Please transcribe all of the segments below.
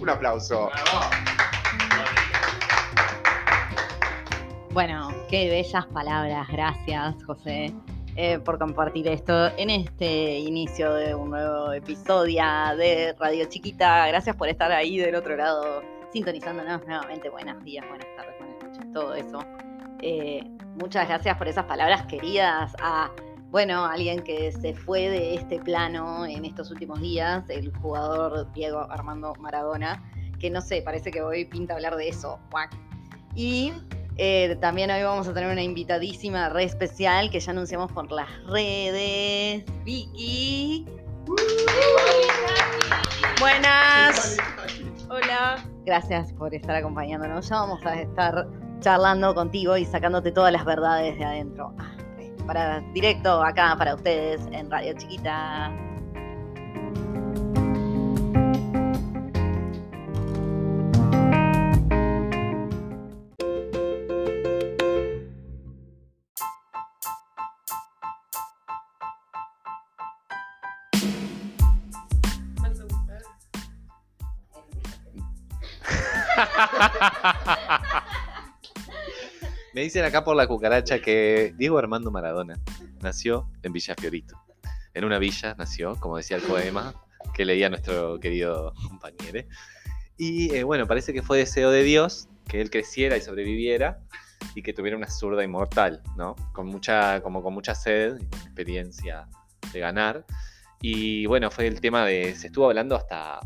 Un aplauso. Bueno, qué bellas palabras. Gracias, José, eh, por compartir esto en este inicio de un nuevo episodio de Radio Chiquita. Gracias por estar ahí del otro lado, sintonizándonos nuevamente. Buenos días, buenas tardes, buenas noches, todo eso. Eh, muchas gracias por esas palabras queridas a, bueno, alguien que se fue de este plano en estos últimos días, el jugador Diego Armando Maradona, que no sé, parece que hoy pinta hablar de eso. Y eh, también hoy vamos a tener una invitadísima re especial que ya anunciamos por las redes. Vicky. Buenas. Hola. Gracias por estar acompañándonos. Ya vamos a estar charlando contigo y sacándote todas las verdades de adentro. Para directo acá para ustedes en Radio Chiquita. Dicen acá por la cucaracha que Diego Armando Maradona nació en Villa Fiorito. En una villa nació, como decía el poema que leía nuestro querido compañero. Y eh, bueno, parece que fue deseo de Dios que él creciera y sobreviviera y que tuviera una zurda inmortal, ¿no? Con mucha, como con mucha sed experiencia de ganar. Y bueno, fue el tema de. Se estuvo hablando hasta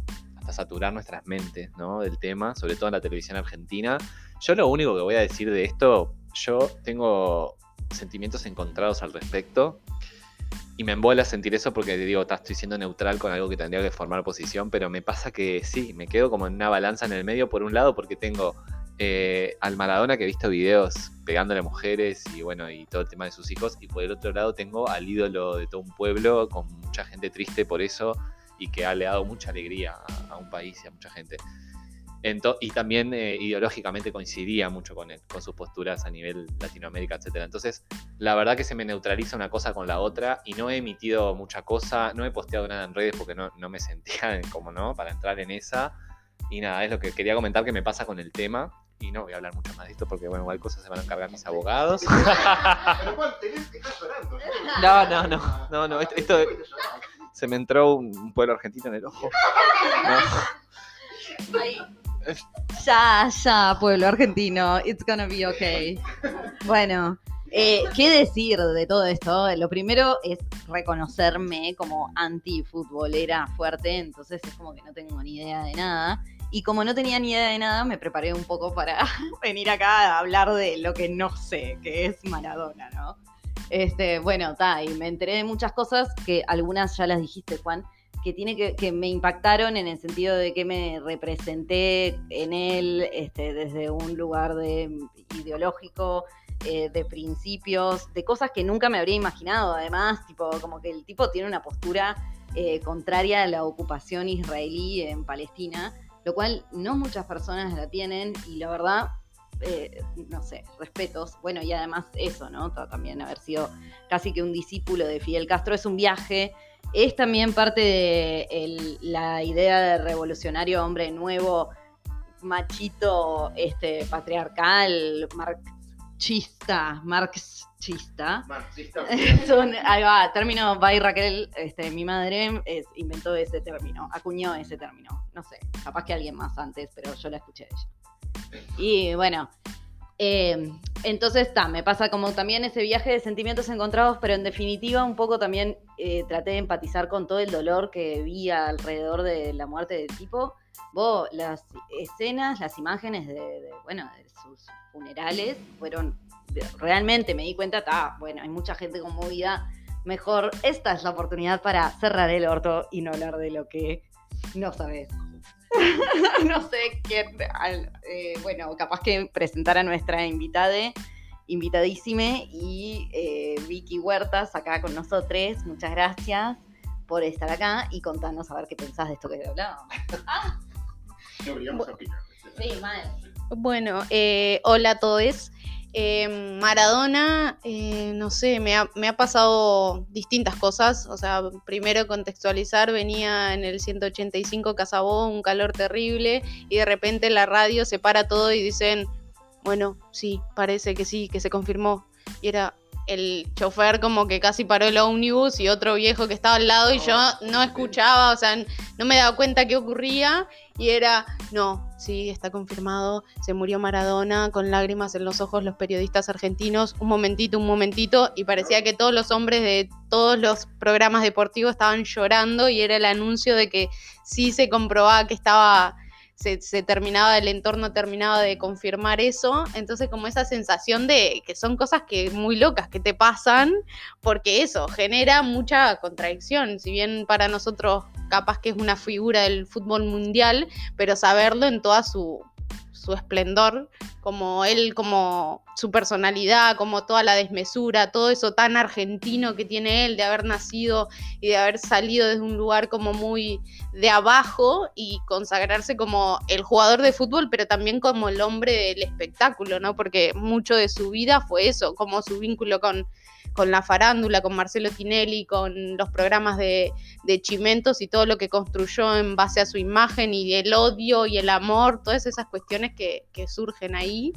saturar nuestras mentes, ¿no? Del tema, sobre todo en la televisión argentina. Yo lo único que voy a decir de esto, yo tengo sentimientos encontrados al respecto. Y me embola sentir eso porque digo, estoy siendo neutral con algo que tendría que formar posición, pero me pasa que sí, me quedo como en una balanza en el medio por un lado porque tengo eh, al Maradona que he visto videos pegándole mujeres y bueno, y todo el tema de sus hijos, y por el otro lado tengo al ídolo de todo un pueblo con mucha gente triste por eso y que ha le dado mucha alegría a, un país y a mucha gente. Y también eh, ideológicamente coincidía mucho con él, con sus posturas a nivel Latinoamérica, etc. Entonces, la verdad que se me neutraliza una cosa con la otra y no he emitido mucha cosa, no he posteado nada en redes porque no, me sentía como no para entrar en esa. Y nada, es lo que quería comentar que me pasa con el tema. Y no voy a hablar mucho más de esto porque, bueno, igual cosas se van a encargar mis abogados. No, no, no, no, no, esto, se me entró un, pueblo argentino en el ojo. Ya, ya, pueblo argentino. It's gonna be okay. Bueno, eh, ¿qué decir de todo esto? Lo primero es reconocerme como anti-futbolera fuerte, entonces es como que no tengo ni idea de nada. Y como no tenía ni idea de nada, me preparé un poco para venir acá a hablar de lo que no sé, que es Maradona, ¿no? Este, bueno, está, y me enteré de muchas cosas que algunas ya las dijiste, Juan, que tiene que, que me impactaron en el sentido de que me representé en él este, desde un lugar de, ideológico, eh, de principios, de cosas que nunca me habría imaginado. Además, tipo, como que el tipo tiene una postura eh, contraria a la ocupación israelí en Palestina, lo cual no muchas personas la tienen y la verdad eh, no sé, respetos. Bueno, y además eso, ¿no? También haber sido casi que un discípulo de Fidel Castro es un viaje. Es también parte de la idea de revolucionario hombre nuevo, machito, este, patriarcal, marxista, marxista. Marxista. ahí va, término by Raquel, este, mi madre inventó ese término, acuñó ese término. No sé, capaz que alguien más antes, pero yo la escuché de ella. Y bueno, eh, entonces está, me pasa como también ese viaje de sentimientos encontrados, pero en definitiva un poco también eh, traté de empatizar con todo el dolor que vi alrededor de la muerte del tipo. Vos, las escenas, las imágenes de, bueno, de sus funerales fueron, realmente me di cuenta, está, bueno, hay mucha gente conmovida. Mejor, esta es la oportunidad para cerrar el orto y no hablar de lo que no sabes. no sé quién. al- eh, bueno, capaz que presentar a nuestra invitada, invitadísime, y eh, Vicky Huertas acá con nosotros. Muchas gracias por estar acá y contarnos a ver qué pensás de esto que hablábamos. Sí, mal. Bueno, eh, hola a todos. Eh, Maradona, eh, no sé, me ha, me ha pasado distintas cosas. O sea, primero contextualizar, venía en el 185 Casabó, un calor terrible, y de repente la radio se para todo y dicen, bueno, sí, parece que sí, que se confirmó. Y era el chofer como que casi paró el ómnibus y otro viejo que estaba al lado y yo no escuchaba, o sea, no me daba cuenta qué ocurría y era, no, sí, está confirmado, se murió Maradona con lágrimas en los ojos los periodistas argentinos, un momentito, un momentito, y parecía que todos los hombres de todos los programas deportivos estaban llorando y era el anuncio de que sí se comprobaba que estaba... Se, se terminaba, el entorno terminaba de confirmar eso, entonces como esa sensación de que son cosas que muy locas que te pasan, porque eso genera mucha contradicción, si bien para nosotros capaz que es una figura del fútbol mundial, pero saberlo en toda su, su esplendor, como él, como su personalidad, como toda la desmesura, todo eso tan argentino que tiene él de haber nacido y de haber salido desde un lugar como muy de abajo y consagrarse como el jugador de fútbol, pero también como el hombre del espectáculo, ¿no? Porque mucho de su vida fue eso, como su vínculo con, con la farándula, con Marcelo Tinelli, con los programas de, de Chimentos y todo lo que construyó en base a su imagen y el odio y el amor, todas esas cuestiones que, que surgen ahí.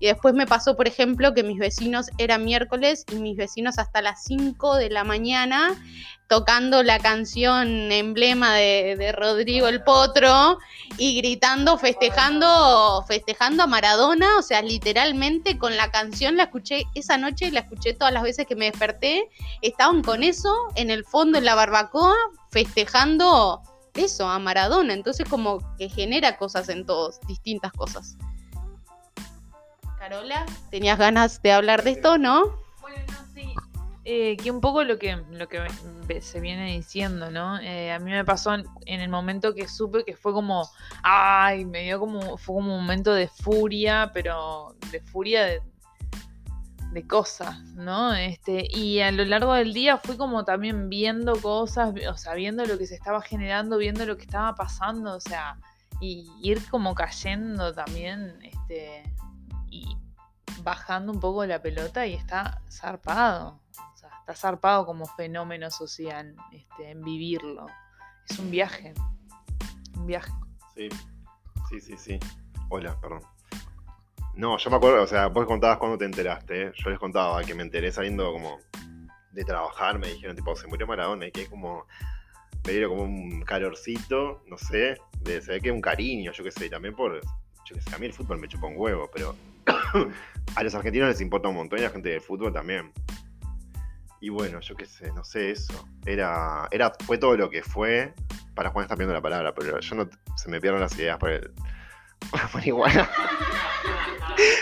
Y después me pasó, por ejemplo, que mis vecinos era miércoles y mis vecinos hasta las 5 de la mañana tocando la canción emblema de, Rodrigo el Potro y gritando, festejando, festejando a Maradona, o sea, literalmente con la canción la escuché esa noche, la escuché todas las veces que me desperté, estaban con eso en el fondo en la barbacoa, festejando eso, a Maradona, entonces como que genera cosas en todos, distintas cosas. Carola, ¿tenías ganas de hablar de esto, no? Eh, que un poco lo que, lo que se viene diciendo, ¿no? Eh, a mí me pasó en, en el momento que supe que fue como, ay, me dio como, fue como un momento de furia, pero de furia de, de cosas, ¿no? Este, y a lo largo del día fui como también viendo cosas, o sea, viendo lo que se estaba generando, viendo lo que estaba pasando, o sea, y ir como cayendo también, este, y bajando un poco la pelota y está zarpado. Está zarpado como fenómeno social este, en vivirlo. Es un viaje. Un viaje. Sí, sí, sí, sí. Hola, perdón. No, yo me acuerdo, o sea, vos contabas cuando te enteraste. ¿eh? Yo les contaba que me enteré saliendo como de trabajar. Me dijeron, tipo, se murió Maradona y que hay como. Me dieron como un calorcito, no sé. De, se ve que un cariño, yo qué sé. También por. Yo qué sé, a mí el fútbol me chupa un huevo, pero. a los argentinos les importa un montón y a la gente del fútbol también. Y bueno, yo qué sé, no sé eso. Era, era, fue todo lo que fue. Para Juan está viendo la palabra, pero yo no se me pierden las ideas por el. por marihuana.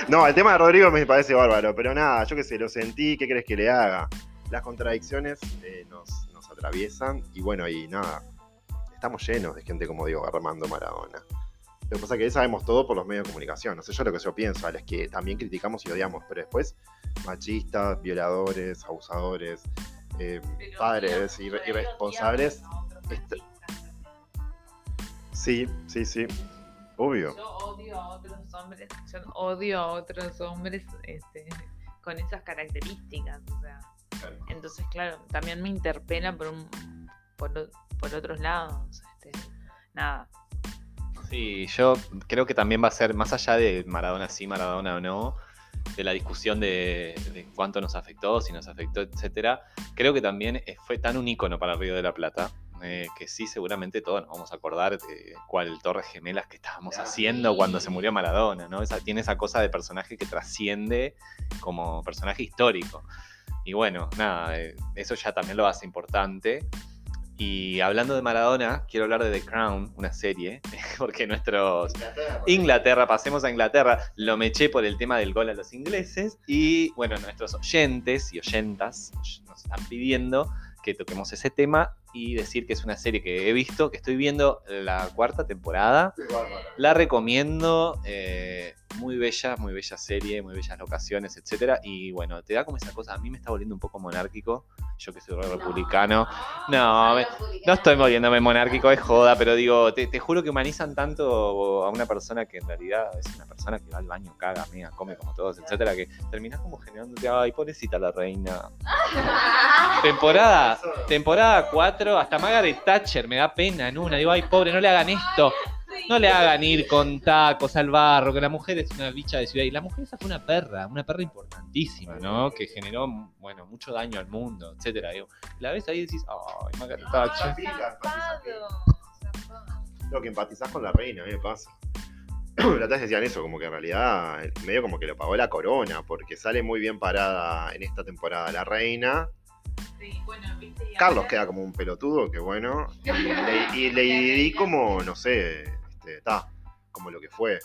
no, el tema de Rodrigo me parece bárbaro, pero nada, yo qué sé, lo sentí, ¿qué crees que le haga? Las contradicciones eh, nos, nos atraviesan y bueno, y nada, estamos llenos de gente como digo, Armando Maradona. Lo que pasa es que sabemos todo por los medios de comunicación. No sé yo lo que yo pienso, a los que también criticamos y odiamos, pero después machistas, violadores, abusadores, eh, padres irre- irresponsables. Este- Sí, sí, sí. Obvio. Yo odio a otros hombres. Yo odio a otros hombres este, con esas características. O sea. Entonces, claro, también me interpela por un, por, por otros lados. Este, nada. Sí, yo creo que también va a ser, más allá de Maradona sí, Maradona o no, de la discusión de, de cuánto nos afectó, si nos afectó, etcétera, creo que también eh, fue tan un ícono para Río de la Plata, eh, que sí, seguramente todos nos vamos a acordar de cuál Torres Gemelas que estábamos haciendo cuando se murió Maradona, ¿no? Esa, tiene esa cosa de personaje que trasciende como personaje histórico. Y bueno, nada, eh, eso ya también lo hace importante. Y hablando de Maradona, quiero hablar de The Crown, una serie, porque nuestros Inglaterra, pasemos a Inglaterra, lo meché por el tema del gol a los ingleses y bueno, nuestros oyentes y oyentas nos están pidiendo que toquemos ese tema y decir que es una serie que he visto, que estoy viendo la cuarta temporada. La recomiendo, eh, muy bella, muy bella serie, muy bellas locaciones, etcétera. Y bueno, te da como esa cosa. A mí me está volviendo un poco monárquico. Yo que soy re republicano. No, me- no estoy volviéndome monárquico, es joda, pero digo, te, te juro que humanizan tanto a una persona que en realidad es una persona que va al baño, caga, mega, come como todos, etcétera, que terminás como generándote, ay, pobrecita la reina. Temporada, temporada 4, hasta Margaret Thatcher me da pena en una. Digo, ay, pobre, no le hagan esto. No le hagan ir con tacos al barro, que la mujer es una bicha de ciudad. Y la mujer esa fue una perra, una perra importantísima, ¿no? Que generó, bueno, mucho daño al mundo, etcétera. Digo, la ves ahí y decís, ay, Margaret Thatcher. Lo que empatizás con la reina, a mí me pasa. La vez decían eso, como que en realidad medio como que lo pagó la corona, porque sale muy bien parada en esta temporada la reina. Sí, bueno, viste. y Carlos queda como un pelotudo, que bueno. Y, le- y Di como, no sé, este, está, como lo que fue.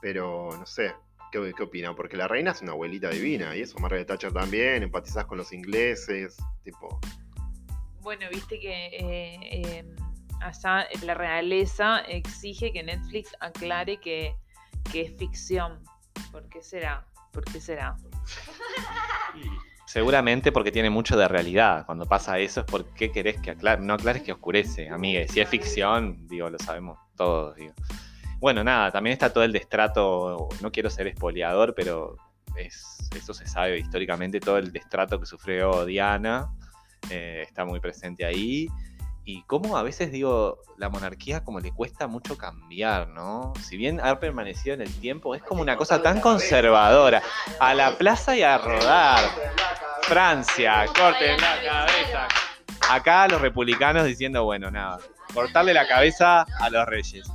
Pero no sé, ¿qué, qué opina? Porque la reina es una abuelita divina, y eso, Margaret Thatcher también, empatizás con los ingleses, tipo. Bueno, viste que eh, eh, allá la realeza exige que Netflix aclare que, que es ficción. ¿Por qué será? ¿Por qué será? Seguramente porque tiene mucho de realidad. Cuando pasa eso es porque querés que aclare. No aclares que oscurece, amigue. Si es ficción, digo, lo sabemos todos. digo. Bueno, nada, también está todo el destrato. No quiero ser espoleador, pero es, eso se sabe históricamente. Todo el destrato que sufrió Diana eh, está muy presente ahí. Y cómo a veces digo, la monarquía como le cuesta mucho cambiar, ¿no? Si bien ha permanecido en el tiempo, es como una cosa tan conservadora. A la plaza y a rodar. Francia, corten la cabeza. Acá los republicanos diciendo, bueno, nada, cortarle la cabeza a los reyes.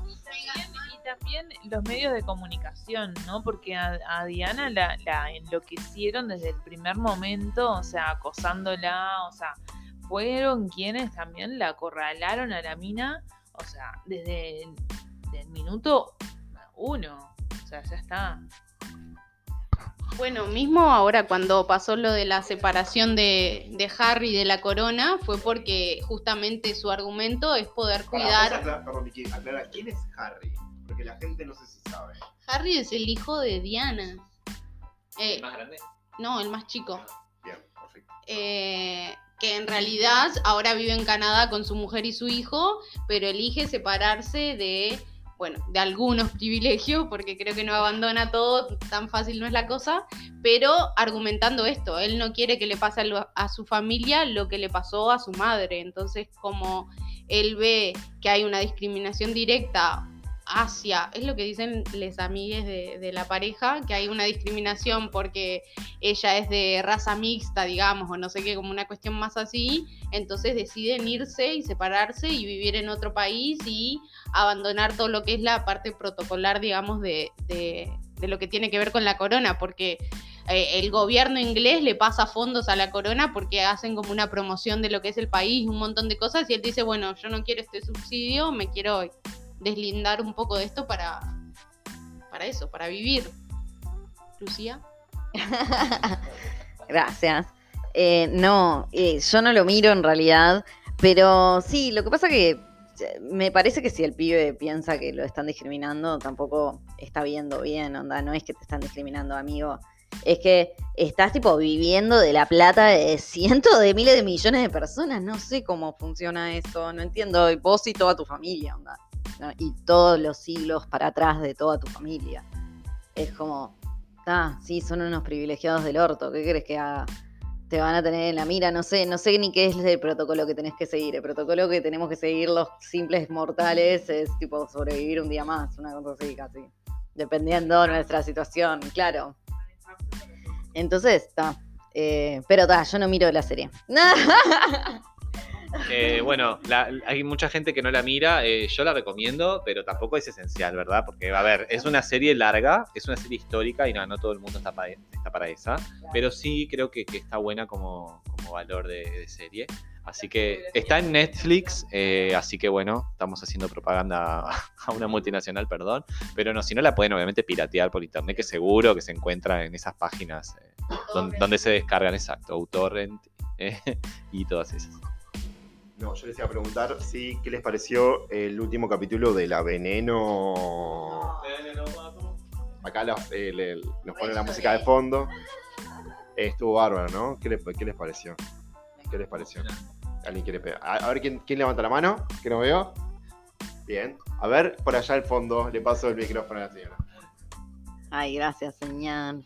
Y también los medios de comunicación, ¿no? Porque a, a Diana la, la enloquecieron desde el primer momento, o sea, acosándola, o sea, fueron quienes también la acorralaron a la mina, o sea, desde el del minuto uno, o sea, ya está. Bueno, mismo ahora cuando pasó lo de la separación de, de Harry de la corona, fue porque justamente su argumento es poder cuidar. aclara, ¿quién es Harry? Porque la gente no sé si sabe. Harry es el hijo de Diana. Eh, ¿Más grande? no, el más chico. Bien, perfecto. eh, que en realidad ahora vive en Canadá con su mujer y su hijo, pero elige separarse de, bueno, de algunos privilegios, porque creo que no abandona todo, tan fácil no es la cosa, pero argumentando esto, él no quiere que le pase a, su familia lo que le pasó a su madre, entonces como él ve que hay una discriminación directa hacia, es lo que dicen les amigues de, de la pareja, que hay una discriminación porque ella es de raza mixta, digamos, o no sé qué, como una cuestión más así, entonces deciden irse y separarse y vivir en otro país y abandonar todo lo que es la parte protocolar, digamos, de, de- de lo que tiene que ver con la corona, porque eh, el gobierno inglés le pasa fondos a la corona porque hacen como una promoción de lo que es el país, un montón de cosas, y él dice, bueno, yo no quiero este subsidio, me quiero deslindar un poco de esto para, para eso, para vivir. Lucía. Gracias. Eh, no, eh, yo no lo miro en realidad, pero sí, lo que pasa que eh, me parece que si el pibe piensa que lo están discriminando, tampoco está viendo bien, onda, no es que te están discriminando, amigo. Es que estás tipo viviendo de la plata de cientos de miles de millones de personas. No sé cómo funciona eso, no entiendo. Vos y toda tu familia, onda. ¿No? Y todos los siglos para atrás de toda tu familia. Es como, ah, sí, son unos privilegiados del orto. ¿Qué crees que haga? Te van a tener en la mira, no sé, no sé ni qué es el protocolo que tenés que seguir. El protocolo que tenemos que seguir los simples mortales es tipo sobrevivir un día más, una cosa así casi. Dependiendo de nuestra situación, claro. Entonces, está. Eh, pero está, yo no miro la serie. Eh, bueno, la- hay mucha gente que no la mira, eh, yo la recomiendo, pero tampoco es esencial, ¿verdad? Porque, a ver, es una serie larga, es una serie histórica y no, no todo el mundo está para, está para esa, pero sí creo que, que está buena como, como valor de, de serie. Así que está en Netflix, eh, así que bueno, estamos haciendo propaganda a una multinacional, perdón, pero no, si no la pueden obviamente piratear por internet, que seguro que se encuentra en esas páginas don- donde se descargan, exacto, Utorrent y todas esas. No, yo les iba a preguntar si qué les pareció el último capítulo de La Veneno. Acá eh, nos pone la música de fondo. Estuvo bárbaro, ¿no? ¿Qué les, pareció? ¿Qué les pareció? ¿Alguien quiere pegar? A, ver ¿quién, quién levanta la mano, que no veo. Bien. A ver, por allá al fondo, le paso el micrófono a la señora. Ay, gracias, señor.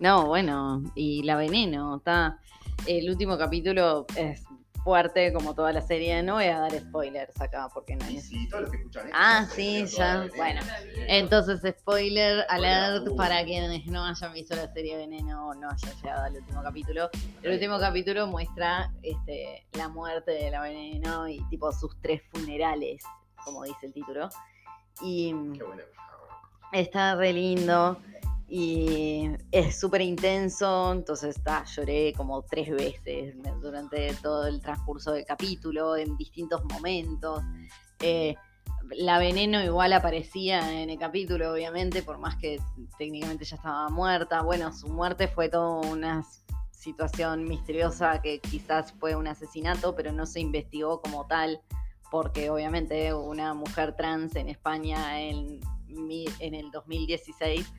No, bueno, y la veneno, está. El último capítulo es fuerte, como toda la serie. No voy a dar spoilers acá porque no hay Y sí, todos los que escuchan esto Ah, sí, ya. Bueno, entonces spoiler alert uh. para quienes no hayan visto la serie Veneno o no hayan llegado al último capítulo. El último capítulo muestra este, la muerte de la Veneno y tipo sus tres funerales, como dice el título. Y Qué bueno. Está re lindo y es súper intenso, entonces está, lloré como tres veces durante todo el transcurso del capítulo, en distintos momentos. Eh, la veneno igual aparecía en el capítulo, obviamente, por más que técnicamente ya estaba muerta. Bueno, su muerte fue toda una situación misteriosa que quizás fue un asesinato, pero no se investigó como tal, porque obviamente una mujer trans en España en, en el 2016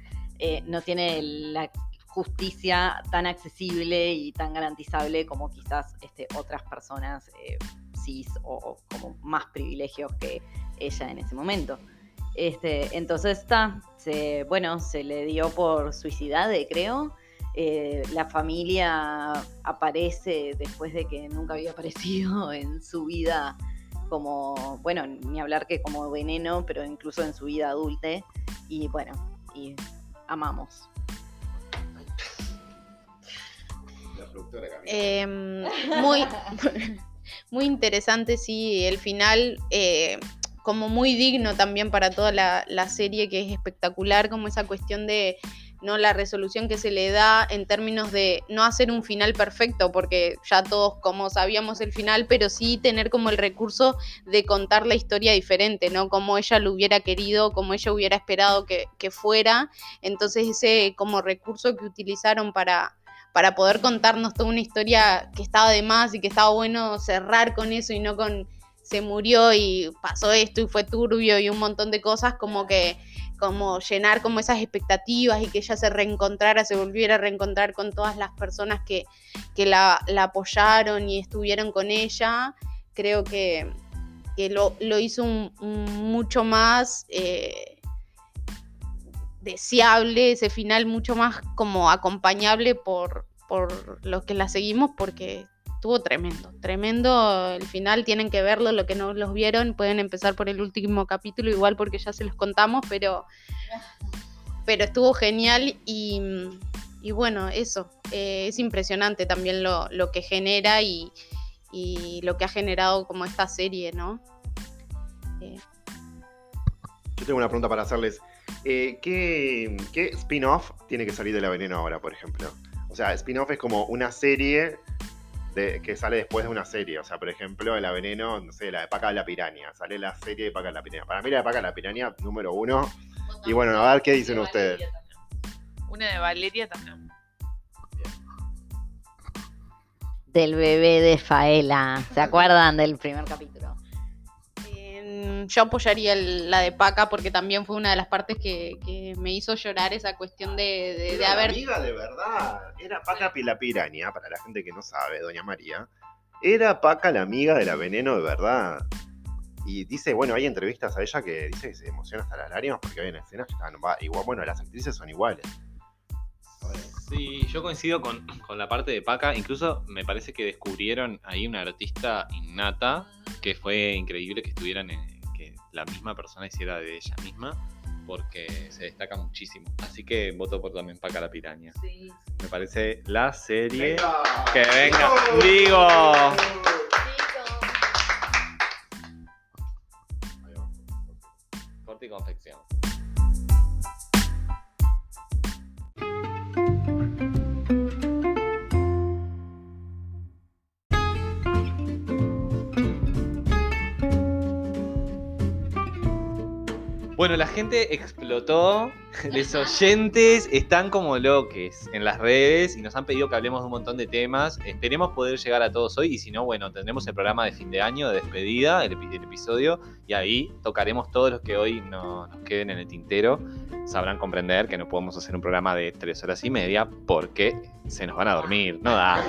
eh, no tiene la justicia tan accesible y tan garantizable como quizás este, otras personas eh, cis o, o como más privilegios que ella en ese momento. Este, entonces está, bueno, se le dio por suicidade, creo. Eh, la familia aparece después de que nunca había aparecido en su vida como, bueno, ni hablar que como veneno, pero incluso en su vida adulte. Y bueno, y amamos. La productora. Em, muy, muy interesante, sí, el final, eh, como muy digno también para toda la, la serie, que es espectacular, como esa cuestión de no la resolución que se le da en términos de no hacer un final perfecto, porque ya todos como sabíamos el final, pero sí tener como el recurso de contar la historia diferente, ¿no? Como ella lo hubiera querido, como ella hubiera esperado que, fuera. Entonces ese como recurso que utilizaron para, para poder contarnos toda una historia que estaba de más y que estaba bueno cerrar con eso y no con se murió y pasó esto y fue turbio y un montón de cosas como que como llenar como esas expectativas y que ella se reencontrara, se volviera a reencontrar con todas las personas que, que la, apoyaron y estuvieron con ella, creo que, que lo, lo hizo un mucho más eh, deseable, ese final mucho más como acompañable por, por los que la seguimos porque estuvo tremendo, tremendo el final, tienen que verlo, lo que no los vieron, pueden empezar por el último capítulo igual porque ya se los contamos, pero, pero estuvo genial y, y bueno, eso, eh, es impresionante también lo, lo que genera y, y lo que ha generado como esta serie, ¿no? Eh, Yo tengo una pregunta para hacerles. Eh, ¿qué, qué spin-off tiene que salir de La Veneno ahora, por ejemplo? O sea, spin-off es como una serie de, que sale después de una serie. O sea, por ejemplo, La Veneno, no sé, la de Paca la Piraña. Sale la serie de Paca la Piraña. Para mí la de Paca la Piraña, número uno. Y bueno, a ver qué dicen ustedes. Una de Valeria también. Del bebé de Faela. ¿Se acuerdan del primer capítulo? Eh, yo apoyaría el- la de Paca porque también fue una de las partes que, que me hizo llorar esa cuestión de, de- de Era la haber... amiga de verdad. Era Paca la Piraña, para la gente que no sabe, Doña María. Era Paca la amiga de la Veneno de verdad. Y dice, bueno, hay entrevistas a ella que dice que se emociona hasta las lágrimas porque hay escenas que están va- igual. Bueno, las actrices son iguales. Sí, yo coincido con, con la parte de Paca. Incluso me parece que descubrieron ahí una artista innata que fue increíble que estuvieran en- la misma persona hiciera de ella misma porque se destaca muchísimo. Así que voto por también Paca la Piraña. Sí. Me parece la serie ¡Venga! que venga. Digo. Bueno, la gente explotó los oyentes están como loques en las redes y nos han pedido que hablemos de un montón de temas. Esperemos poder llegar a todos hoy y si no, bueno, tendremos el programa de fin de año, de despedida, el, epi- el episodio, y ahí tocaremos todos los que hoy no- nos queden en el tintero. Sabrán comprender que no podemos hacer un programa de tres horas y media porque se nos van a dormir, no da.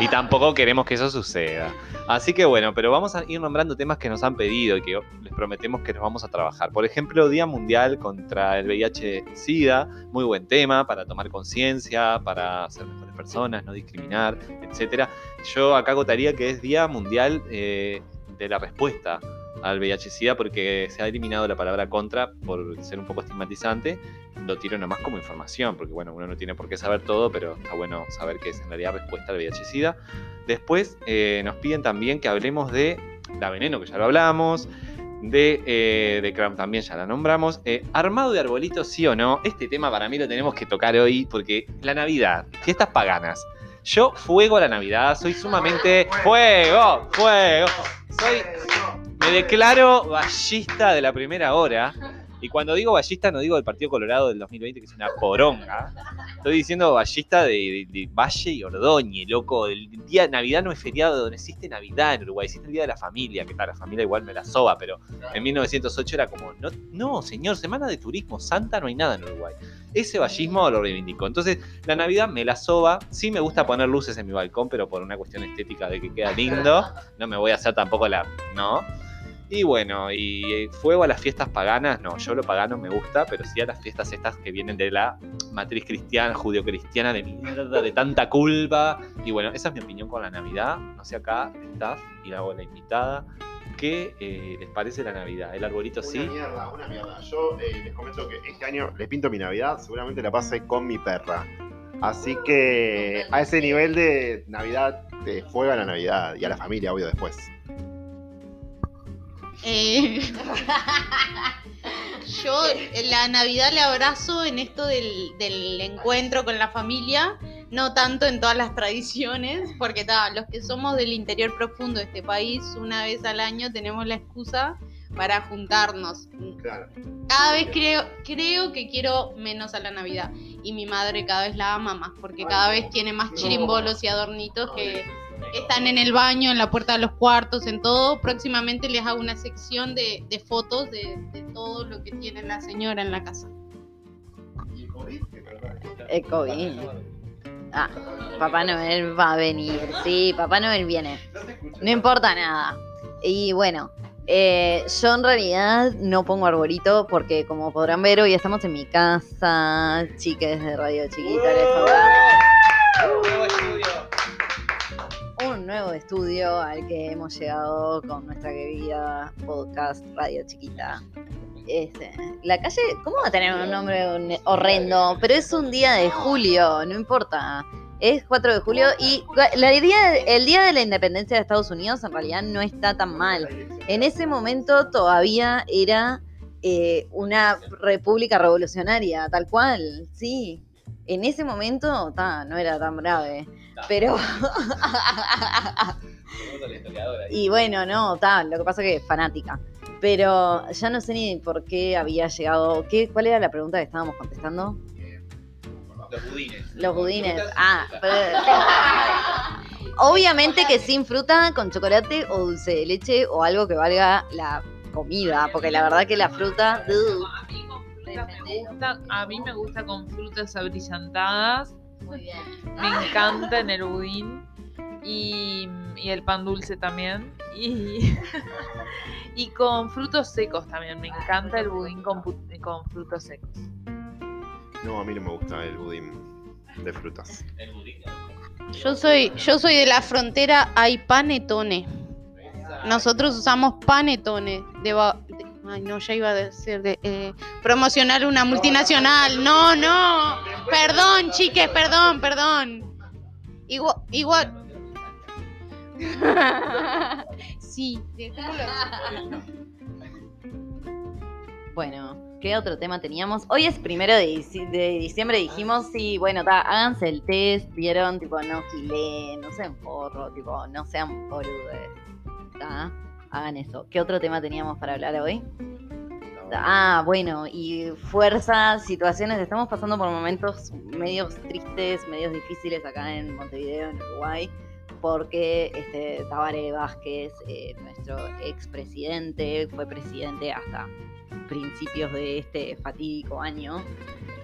Y tampoco queremos que eso suceda. Así que bueno, pero vamos a ir nombrando temas que nos han pedido y que les prometemos que nos vamos a trabajar. Por ejemplo, Día Mundial contra el VIH-Sida, muy buen tema para tomar conciencia, para ser mejores personas, no discriminar, etcétera. Yo acá agotaría que es Día Mundial eh, de la respuesta al VIH-Sida porque se ha eliminado la palabra contra por ser un poco estigmatizante. Lo tiro nomás como información, porque bueno, uno no tiene por qué saber todo, pero está bueno saber que es en realidad respuesta al VIH-Sida. Después eh, nos piden también que hablemos de la veneno, que ya lo hablamos. De, eh, de Crown también ya la nombramos. Eh, armado de arbolitos, sí o no. Este tema para mí lo tenemos que tocar hoy porque la Navidad, fiestas paganas. Yo fuego a la Navidad, soy sumamente. ¡Fuego! ¡Fuego! Soy. Me declaro ballista de la primera hora. Y cuando digo ballista, no digo del Partido Colorado del 2020, que es una poronga. Estoy diciendo ballista de, Valle y Ordóñez, loco. El día Navidad no es feriado, no existe Navidad en Uruguay, existe el Día de la Familia, que tal, la familia igual me la soba, pero en 1908 era como, no, no, señor, semana de turismo, santa no hay nada en Uruguay. Ese vallismo lo reivindico. Entonces, la Navidad me la soba. Sí me gusta poner luces en mi balcón, pero por una cuestión estética de que queda lindo. No me voy a hacer tampoco la. ¿No? Y bueno, y eh, fuego a las fiestas paganas, no, yo lo pagano me gusta, pero sí a las fiestas estas que vienen de la matriz cristiana, judio-cristiana, de mierda, de tanta culpa. Y bueno, esa es mi opinión con la Navidad. No sé acá, staff y la, la invitada, ¿qué eh, les parece la Navidad? El arbolito Una sí. mierda, una mierda. Yo eh, les comento que este año le pinto mi Navidad, seguramente la pase con mi perra. Así que a ese nivel de Navidad, de fuego a la Navidad y a la familia, obvio, después. Eh, yo la Navidad le abrazo en esto del, del encuentro con la familia, no tanto en todas las tradiciones, porque ta, los que somos del interior profundo de este país, una vez al año tenemos la excusa para juntarnos. Claro. Cada vez creo, creo que quiero menos a la Navidad y mi madre cada vez la ama más, porque cada vez tiene más chirimbolos y adornitos que están en el baño, en la puerta de los cuartos, en todo. Próximamente les hago una sección de, de fotos de, de todo lo que tiene la señora en la casa. ¿Y el COVID? El COVID. Ah, Papá Noel va a venir. Sí, Papá Noel viene. No importa nada. Y bueno, eh, yo en realidad no pongo arbolito porque como podrán ver hoy estamos en mi casa, chiques de Radio Chiquita. les hablamos. Un nuevo estudio al que hemos llegado con nuestra querida podcast Radio Chiquita. Este, la calle, ¿cómo va a tener un nombre horrendo? Pero es un día de julio, no importa. Es 4 de julio y la idea, el día de la independencia de Estados Unidos en realidad no está tan mal. En ese momento todavía era eh, una república revolucionaria, tal cual, sí. En ese momento ta, no era tan grave. Pero. y bueno, no, tal, lo que pasa es que es fanática. Pero ya no sé ni por qué había llegado. ¿qué, ¿Cuál era la pregunta que estábamos contestando? Los budines. Los budines. Ah, pero- obviamente que sin fruta, con chocolate o dulce de leche o algo que valga la comida, porque la verdad que la fruta. ugh. A mí con frutas me gusta, a mí me gusta con frutas abrillantadas. Muy bien. Me encanta en el budín y, y el pan dulce también. Y, y con frutos secos también. Me encanta el budín con, pu- con frutos secos. No, a mí no me gusta el budín de frutas. El budín. Yo soy, yo soy de la frontera, hay panetone. Nosotros usamos panetone. De, ba- de- ay, no, ya iba a decir de eh, promocionar una multinacional. No, no. Perdón, chiques, perdón, perdón. Igual. igual. sí. Bueno, ¿qué otro tema teníamos? Hoy es primero de, dici- de diciembre, dijimos, sí, bueno, ta, háganse el test, vieron, tipo, no gilen, no sean porro, tipo, no sean boludes. ta, Hagan eso. ¿Qué otro tema teníamos para hablar hoy? Ah, bueno, y fuerza, situaciones, estamos pasando por momentos medios tristes, medios difíciles acá en Montevideo, en Uruguay, porque este Tabaré Vázquez, eh, nuestro expresidente, fue presidente hasta principios de este fatídico año.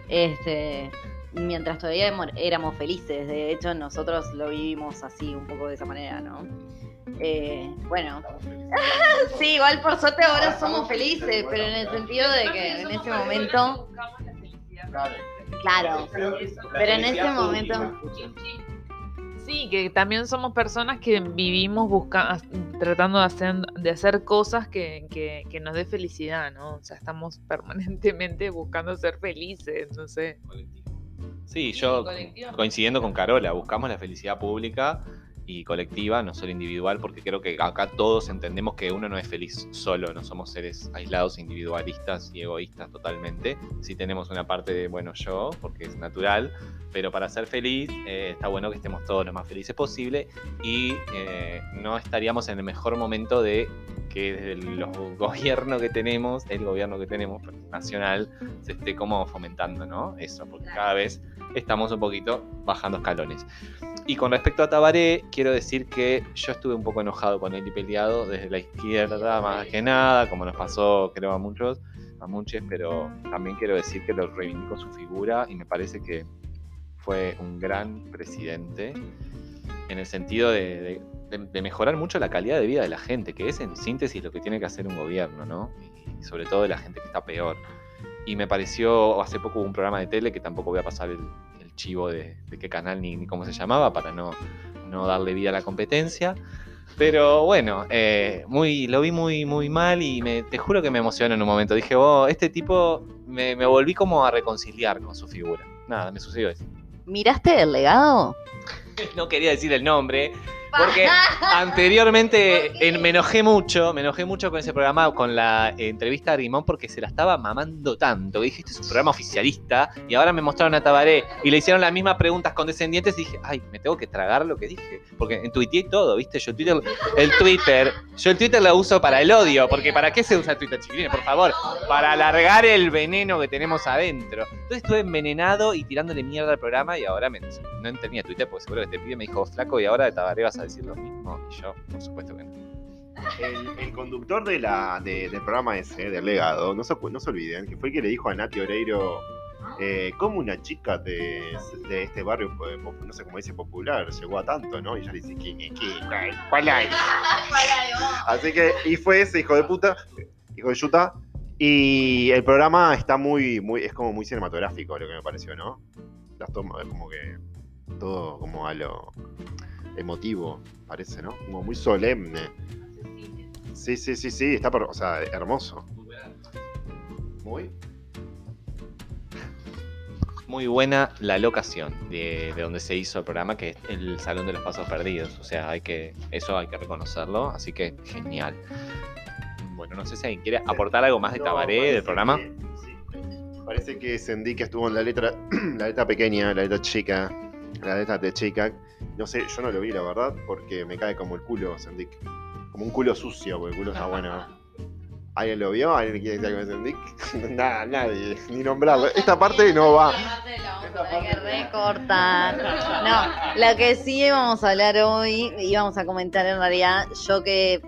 Este, mientras todavía éramos felices, de hecho nosotros lo vivimos así, un poco de esa manera, ¿no? Eh, bueno, sí, igual por suerte ahora somos felices, pero en el sentido de que en ese momento, claro, pero en ese momento, Sí, que también somos personas que vivimos busca tratando de hacer, de hacer cosas que, que, que nos dé felicidad, ¿no? O sea, estamos permanentemente buscando ser felices, no sé. Sí, yo coincidiendo con Carola, buscamos la felicidad pública y colectiva, no solo individual, porque creo que acá todos entendemos que uno no es feliz solo, no somos seres aislados, individualistas y egoístas totalmente. Sí tenemos una parte de, bueno, yo, porque es natural, pero para ser feliz eh, está bueno que estemos todos lo más felices posible y eh, no estaríamos en el mejor momento de que desde el gobierno que tenemos, el gobierno que tenemos nacional, se esté como fomentando, ¿no? Eso, porque cada vez estamos un poquito bajando escalones. Y con respecto a Tabaré, quiero decir que yo estuve un poco enojado con él y peleado desde la izquierda más que nada, como nos pasó creo a muchos, a muchos, pero también quiero decir que lo reivindico su figura y me parece que fue un gran presidente en el sentido de, de- de- mejorar mucho la calidad de vida de la gente, que es en síntesis lo que tiene que hacer un gobierno, ¿no? Y sobre todo de la gente que está peor. Y me pareció, hace poco hubo un programa de tele que tampoco voy a pasar el, el chivo de, de qué canal ni, ni cómo se llamaba para no, no darle vida a la competencia. Pero bueno, eh, muy, lo vi muy, muy mal y me, te juro que me emocionó en un momento. Dije, oh, este tipo, me, me volví como a reconciliar con su figura. Nada, me sucedió eso. ¿miraste el legado? No quería decir el nombre, porque anteriormente en- me enojé mucho, me enojé mucho con ese programa, con la eh, entrevista a Rimón, porque se la estaba mamando tanto. Dije, este es un programa oficialista, y ahora me mostraron a Tabaré y le hicieron las mismas preguntas condescendientes, y dije, ay, me tengo que tragar lo que dije. Porque en tuiteé todo, ¿viste? Yo el Twitter, el Twitter, yo el Twitter lo uso para el odio, porque ¿para qué se usa el Twitter, chiquilines? Por favor, para alargar el veneno que tenemos adentro. Entonces estuve envenenado y tirándole mierda al programa y ahora me, no tenía Twitter porque seguro que este pibe me dijo flaco y ahora de Tabaré vas a decir lo mismo. Y yo, por supuesto que no. El, conductor de la, de- del programa ese, del legado, no se, no se olviden, que fue el que le dijo a Nati Oreiro, eh, ¿cómo una chica de, de este barrio, pop- no sé cómo dice, popular, llegó a tanto, ¿no? Y ella le dice, ¿quién es? ¿Cuál- ¿Cuál hay? Así que, y fue ese hijo de puta, hijo de yuta, y el programa está muy, muy, es como muy cinematográfico lo que me pareció, ¿no? Las tomas, como que, todo como a lo emotivo, parece, ¿no? Como muy solemne. Sí, sí, sí, sí, está por, o sea, hermoso. Muy. Muy buena la locación de, de donde se hizo el programa, que es el Salón de los Pasos Perdidos. O sea, hay que, eso hay que reconocerlo, así que genial. Bueno, no sé si alguien quiere aportar algo más de No, Tabaré, parece del programa. que- sí. Parece que Sendik estuvo en la letra, la letra pequeña, la letra chica, la letra de chica. No sé, yo no lo vi, la verdad, porque me cae como el culo, Sendik. Como un culo sucio, porque el culo está bueno. ¿Alguien lo vio? ¿Alguien quiere decir algo de Sendik? Nada, nadie, ni nombrarlo. Esta parte no va. Hay que recortar. No, lo que sí íbamos a hablar hoy, íbamos a comentar en realidad, yo que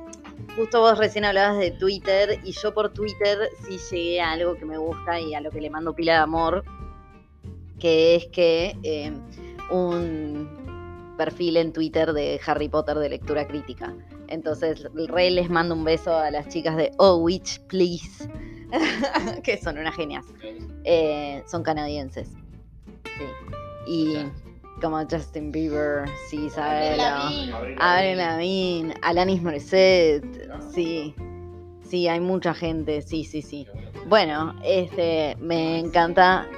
justo vos recién hablabas de Twitter y yo por Twitter sí llegué a algo que me gusta y a lo que le mando pila de amor, que es que eh, un perfil en Twitter de Harry Potter de lectura crítica. Entonces, re les mando un beso a las chicas de Oh Witch Please, que son unas genias. Eh, son canadienses. Sí. Y como Justin Bieber, sí, Isabela. Avril Lavigne, Alanis Morissette, sí. Sí, hay mucha gente, sí, sí, sí. Bueno, este, me encanta.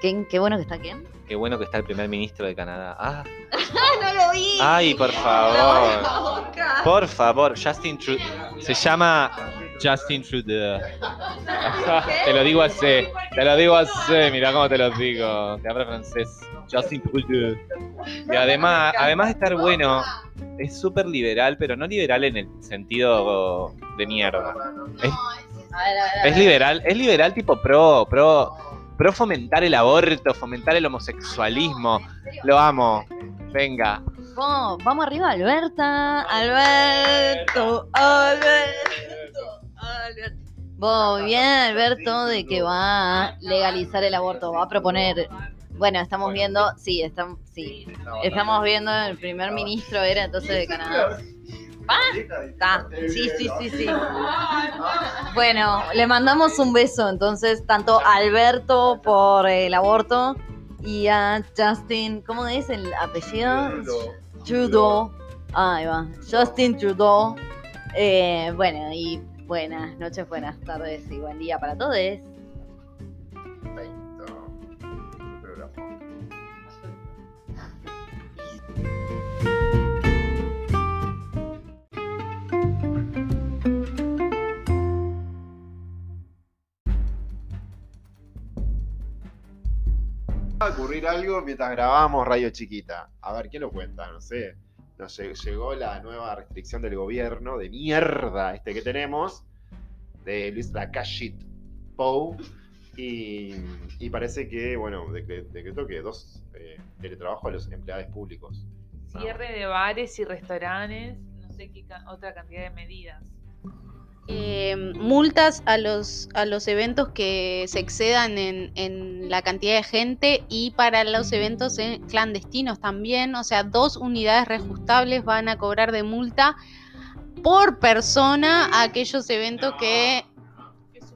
Qué bueno que está quién. Qué bueno que está el primer ministro de Canadá. Ah, no lo vi! Ay, por favor. por favor, Justin Trudeau. Se llama Justin Trudeau. te lo digo así, te lo digo así, mira cómo te lo digo. Te hablo francés. Justin Trudeau. Y además, además de estar bueno, es súper liberal, pero no liberal en el sentido de mierda. Es- Es liberal, es liberal tipo pro, pro, pro fomentar el aborto, fomentar el homosexualismo. Lo amo. Venga. Vamos, vamos arriba, Alberta. Alberto, Alberto, Alberto. Muy bien, Alberto, de que va a legalizar el aborto, va a proponer. Bueno, estamos viendo, sí, estamos, sí, estamos viendo el primer ministro era entonces de Canadá. Sí, sí, sí, sí. Bueno, le mandamos un beso entonces tanto a Alberto por el aborto y a Justin, ¿cómo es el apellido? Trudeau. Ahí va. Justin Trudeau. Eh, bueno, y buenas noches, buenas tardes y buen día para todos. Ocurrir algo mientras grabábamos Radio Chiquita. A ver, ¿quién lo cuenta? No sé. Nos lle- llegó la nueva restricción del gobierno de mierda este que tenemos, de Luis Lacalle Pou. Y, y parece que, bueno, decre- decretó que dos eh, teletrabajo a los empleados públicos. Cierre de bares y restaurantes, no sé qué otra cantidad de medidas. Eh, multas a los, a los eventos que se excedan en, en la cantidad de gente y para los eventos clandestinos también. O sea, dos unidades reajustables van a cobrar de multa por persona a aquellos eventos que...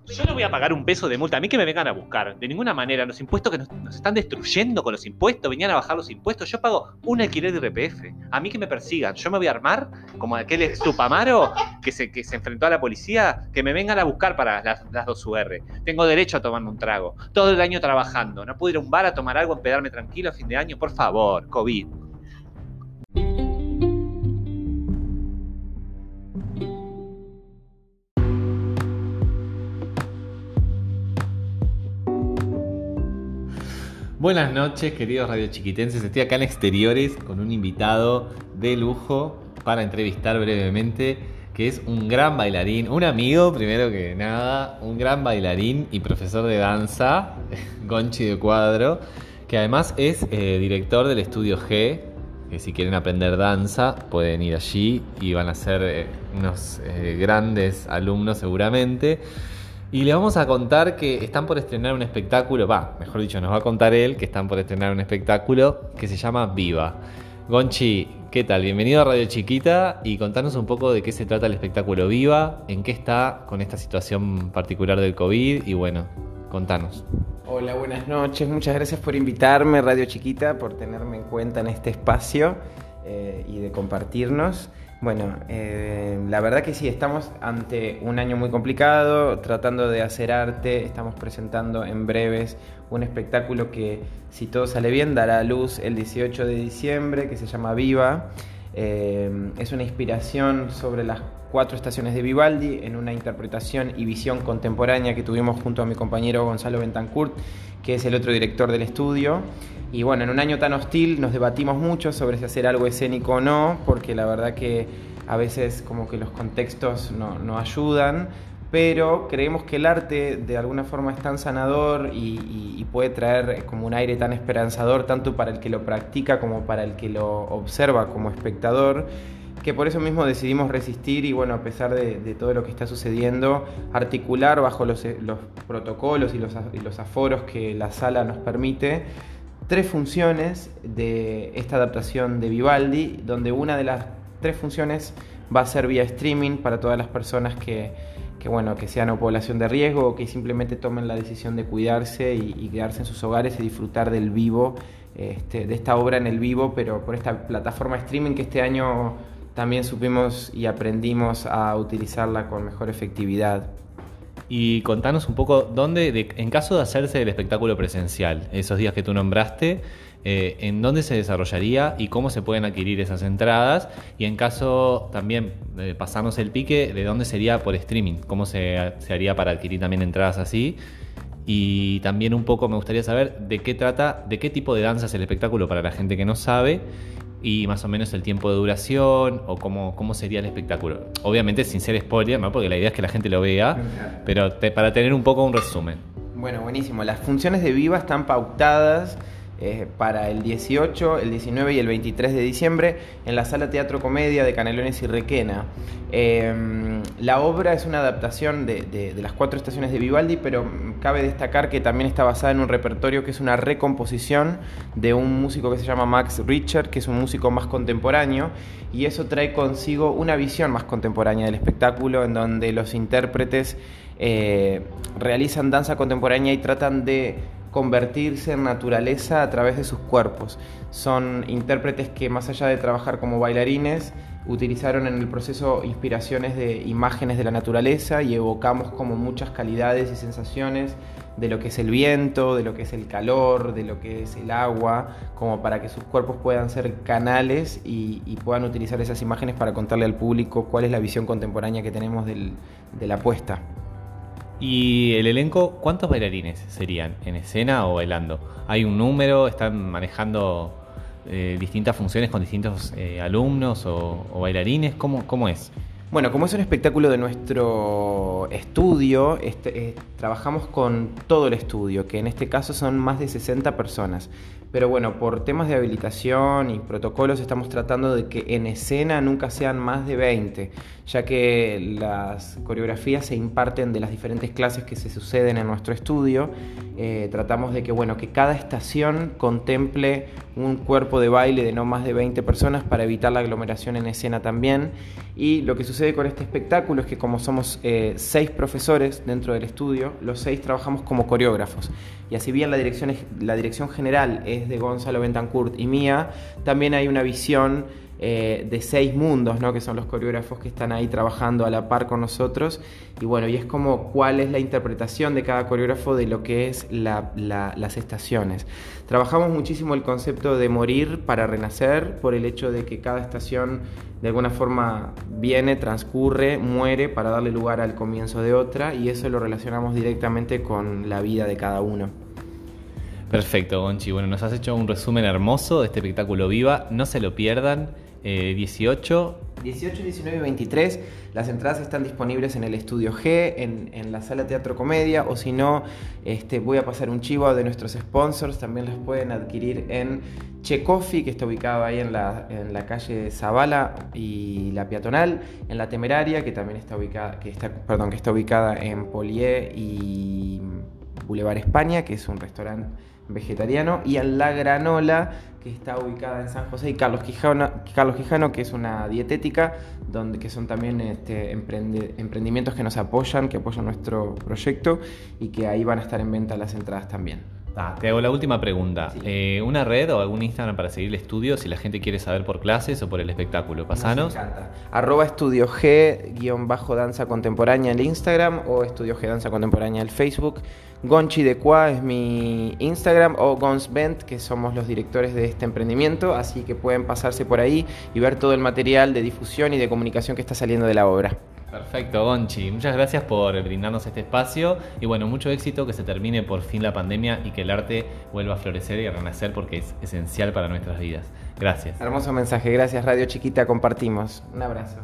Yo no voy a pagar un peso de multa. A mí que me vengan a buscar. De ninguna manera. Los impuestos que nos, están destruyendo con los impuestos. Venían a bajar los impuestos. Yo pago un alquiler de IRPF. A mí que me persigan. Yo me voy a armar como aquel ex Tupamaro que se, que se enfrentó a la policía. Que me vengan a buscar para las, las dos UR. Tengo derecho a tomarme un trago. Todo el año trabajando. No puedo ir a un bar a tomar algo, empedarme tranquilo a fin de año. Por favor, COVID. Buenas noches, queridos radiochiquitenses. Estoy acá en exteriores con un invitado de lujo para entrevistar brevemente, que es un gran bailarín, un amigo, primero que nada, un gran bailarín y profesor de danza, Gonchi de Cuadro, que además es eh, director del estudio G, que si quieren aprender danza pueden ir allí y van a ser eh, unos eh, grandes alumnos seguramente. Y le vamos a contar que están por estrenar un espectáculo, va, mejor dicho, nos va a contar él que están por estrenar un espectáculo que se llama Viva. Gonchi, ¿qué tal? Bienvenido a Radio Chiquita y contanos un poco de qué se trata el espectáculo Viva, en qué está con esta situación particular del COVID y bueno, contanos. Hola, buenas noches. Muchas gracias por invitarme, Radio Chiquita, por tenerme en cuenta en este espacio eh, y de compartirnos. Bueno, eh, la verdad que sí, estamos ante un año muy complicado, tratando de hacer arte, estamos presentando en breves un espectáculo que, si todo sale bien, dará a luz el 18 de diciembre, que se llama Viva. Eh, es una inspiración sobre las cuatro estaciones de Vivaldi en una interpretación y visión contemporánea que tuvimos junto a mi compañero Gonzalo Bentancourt, que es el otro director del estudio. Y bueno, en un año tan hostil nos debatimos mucho sobre si hacer algo escénico o no, porque la verdad que a veces como que los contextos no, no ayudan, pero creemos que el arte de alguna forma es tan sanador y, y- y puede traer como un aire tan esperanzador tanto para el que lo practica como para el que lo observa como espectador, que por eso mismo decidimos resistir y bueno, a pesar de, de todo lo que está sucediendo, articular bajo los, los protocolos y los, y los aforos que la sala nos permite, tres funciones de esta adaptación de Vivaldi, donde una de las tres funciones va a ser vía streaming para todas las personas que, que, bueno, que sean o población de riesgo o que simplemente tomen la decisión de cuidarse y, quedarse en sus hogares y disfrutar del vivo, este, de esta obra en el vivo, pero por esta plataforma streaming que este año también supimos y aprendimos a utilizarla con mejor efectividad. Y contanos un poco dónde, de- en caso de hacerse el espectáculo presencial, esos días que tú nombraste, eh, en dónde se desarrollaría y cómo se pueden adquirir esas entradas. Y en caso también de pasarnos el pique, de dónde sería por streaming, cómo se, se haría para adquirir también entradas así. Y también un poco me gustaría saber de qué trata, de qué tipo de danza es el espectáculo para la gente que no sabe. y más o menos el tiempo de duración o cómo, cómo sería el espectáculo. Obviamente sin ser spoiler, ¿no? porque la idea es que la gente lo vea, pero te- para tener un poco un resumen. Bueno, buenísimo. Las funciones de Viva están pautadas eh, para el 18, el 19 y el 23 de diciembre en la Sala Teatro Comedia de Canelones y Requena. Eh, la obra es una adaptación de, las cuatro estaciones de Vivaldi, pero cabe destacar que también está basada en un repertorio que es una recomposición de un músico que se llama Max Richter, que es un músico más contemporáneo, y eso trae consigo una visión más contemporánea del espectáculo, en donde los intérpretes eh, realizan danza contemporánea y tratan de convertirse en naturaleza a través de sus cuerpos. Son intérpretes que más allá de trabajar como bailarines, utilizaron en el proceso inspiraciones de imágenes de la naturaleza y evocamos como muchas calidades y sensaciones de lo que es el viento, de lo que es el calor, de lo que es el agua, como para que sus cuerpos puedan ser canales y, puedan utilizar esas imágenes para contarle al público cuál es la visión contemporánea que tenemos de la puesta. Y el elenco, ¿cuántos bailarines serían en escena o bailando? ¿Hay un número? ¿Están manejando eh, distintas funciones con distintos eh, alumnos o, bailarines? ¿Cómo, ¿Cómo es? Bueno, como es un espectáculo de nuestro estudio, este, eh, trabajamos con todo el estudio, que en este caso son más de 60 personas. Pero bueno, por temas de habilitación y protocolos estamos tratando de que en escena nunca sean más de 20, ya que las coreografías se imparten de las diferentes clases que se suceden en nuestro estudio. Eh, tratamos de que, bueno, que cada estación contemple un cuerpo de baile de no más de 20 personas para evitar la aglomeración en escena también. Y lo que sucede con este espectáculo es que como somos eh, seis profesores dentro del estudio, los seis trabajamos como coreógrafos. Y así bien la dirección, la dirección general es de Gonzalo Bentancourt y mía, también hay una visión eh, de seis mundos, ¿no? que son los coreógrafos que están ahí trabajando a la par con nosotros. Y bueno, y es como cuál es la interpretación de cada coreógrafo de lo que es la- la- las estaciones. Trabajamos muchísimo el concepto de morir para renacer por el hecho de que cada estación de alguna forma viene, transcurre, muere para darle lugar al comienzo de otra y eso lo relacionamos directamente con la vida de cada uno. Perfecto, Gonchi. Bueno, nos has hecho un resumen hermoso de este espectáculo Viva. No se lo pierdan. Eh, 18 18, 19 y 23, las entradas están disponibles en el Estudio G, en, la Sala Teatro Comedia, o si no, este, voy a pasar un chivo de nuestros sponsors, también las pueden adquirir en Che que está ubicado ahí en la, en la calle Zavala y la Peatonal, en la Temeraria, que también está ubicada, que está, perdón, que está ubicada en Polié y Boulevard España, que es un restaurante vegetariano, y en La Granola, que está ubicada en San José, y Carlos Quijano, Carlos Quijano que es una dietética, donde, que son también este, emprende- emprendimientos que nos apoyan, que apoyan nuestro proyecto, y que ahí van a estar en venta las entradas también. Ah, te hago la última pregunta. Sí. Eh, ¿Una red o algún Instagram para seguir el estudio si la gente quiere saber por clases o por el espectáculo? Pasanos. Nos encanta. Arroba Estudio G, guion bajo danza contemporánea en el Instagram o Estudio G Danza Contemporánea en el Facebook. Gonchi de Qua es mi Instagram o Gonsbent, que somos los directores de este emprendimiento, así que pueden pasarse por ahí y ver todo el material de difusión y de comunicación que está saliendo de la obra. Perfecto, Gonchi. Muchas gracias por brindarnos este espacio y bueno, mucho éxito, que se termine por fin la pandemia y que el arte vuelva a florecer y a renacer porque es esencial para nuestras vidas. Gracias. Hermoso mensaje, gracias Radio Chiquita, compartimos. Un abrazo.